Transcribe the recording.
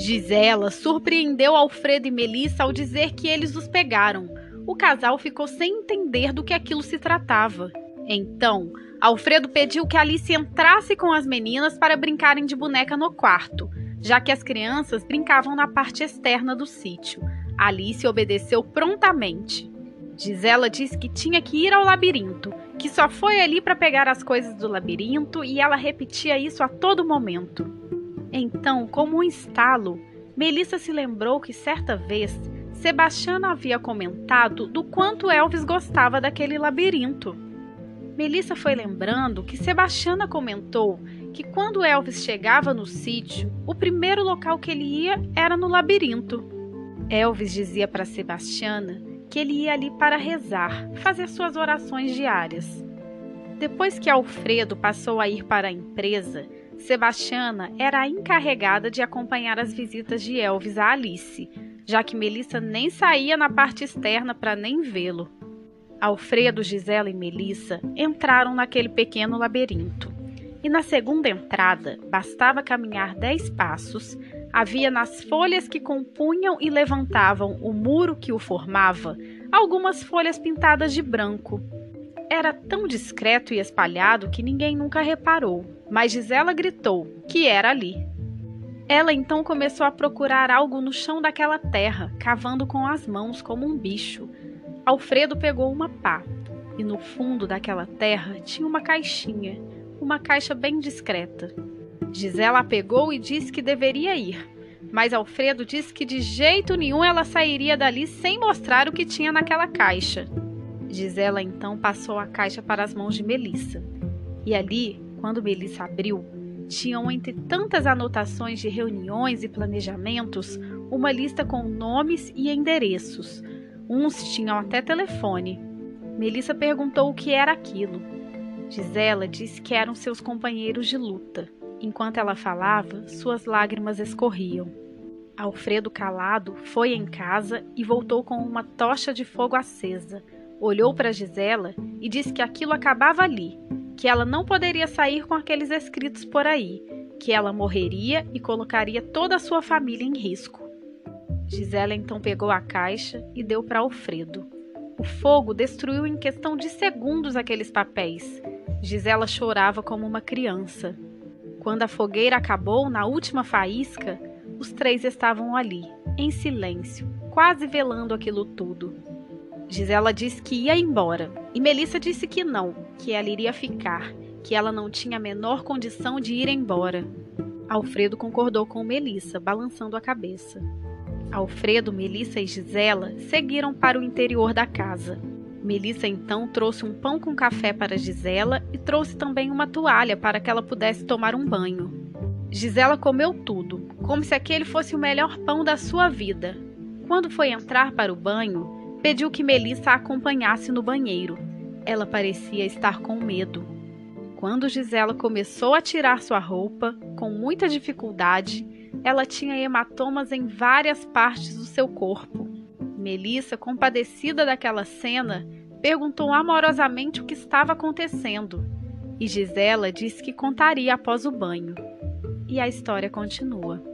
Gisela surpreendeu Alfredo e Melissa ao dizer que eles os pegaram. O casal ficou sem entender do que aquilo se tratava. Então, Alfredo pediu que Alice entrasse com as meninas para brincarem de boneca no quarto, já que as crianças brincavam na parte externa do sítio. Alice obedeceu prontamente. Gisela disse que tinha que ir ao labirinto, que só foi ali para pegar as coisas do labirinto e ela repetia isso a todo momento. Então, como um estalo, Melissa se lembrou que certa vez Sebastiano havia comentado do quanto Elvis gostava daquele labirinto. Melissa foi lembrando que Sebastiana comentou que quando Elvis chegava no sítio, o primeiro local que ele ia era no labirinto. Elvis dizia para Sebastiana que ele ia ali para rezar, fazer suas orações diárias. Depois que Alfredo passou a ir para a empresa, Sebastiana era a encarregada de acompanhar as visitas de Elvis a Alice, já que Melissa nem saía na parte externa para nem vê-lo. Alfredo, Gisela e Melissa entraram naquele pequeno labirinto. E na segunda entrada, bastava caminhar dez passos, havia nas folhas que compunham e levantavam o muro que o formava algumas folhas pintadas de branco. Era tão discreto e espalhado que ninguém nunca reparou, mas Gisela gritou que era ali. Ela então começou a procurar algo no chão daquela terra, cavando com as mãos como um bicho. Alfredo pegou uma pá e no fundo daquela terra tinha uma caixinha, uma caixa bem discreta. Gisela a pegou e disse que deveria ir, mas Alfredo disse que de jeito nenhum ela sairia dali sem mostrar o que tinha naquela caixa. Gisela então passou a caixa para as mãos de Melissa. E ali, quando Melissa abriu, tinham entre tantas anotações de reuniões e planejamentos uma lista com nomes e endereços. Uns tinham até telefone. Melissa perguntou o que era aquilo. Gisela disse que eram seus companheiros de luta. Enquanto ela falava, suas lágrimas escorriam. Alfredo calado foi em casa e voltou com uma tocha de fogo acesa olhou para Gisela e disse que aquilo acabava ali, que ela não poderia sair com aqueles escritos por aí, que ela morreria e colocaria toda a sua família em risco. Gisela então pegou a caixa e deu para Alfredo. O fogo destruiu em questão de segundos aqueles papéis. Gisela chorava como uma criança. Quando a fogueira acabou na última faísca, os três estavam ali, em silêncio, quase velando aquilo tudo. Gisela disse que ia embora e Melissa disse que não, que ela iria ficar, que ela não tinha a menor condição de ir embora. Alfredo concordou com Melissa, balançando a cabeça. Alfredo, Melissa e Gisela seguiram para o interior da casa. Melissa então trouxe um pão com café para Gisela e trouxe também uma toalha para que ela pudesse tomar um banho. Gisela comeu tudo, como se aquele fosse o melhor pão da sua vida. Quando foi entrar para o banho, Pediu que Melissa a acompanhasse no banheiro. Ela parecia estar com medo. Quando Gisela começou a tirar sua roupa, com muita dificuldade, ela tinha hematomas em várias partes do seu corpo. Melissa, compadecida daquela cena, perguntou amorosamente o que estava acontecendo. E Gisela disse que contaria após o banho. E a história continua.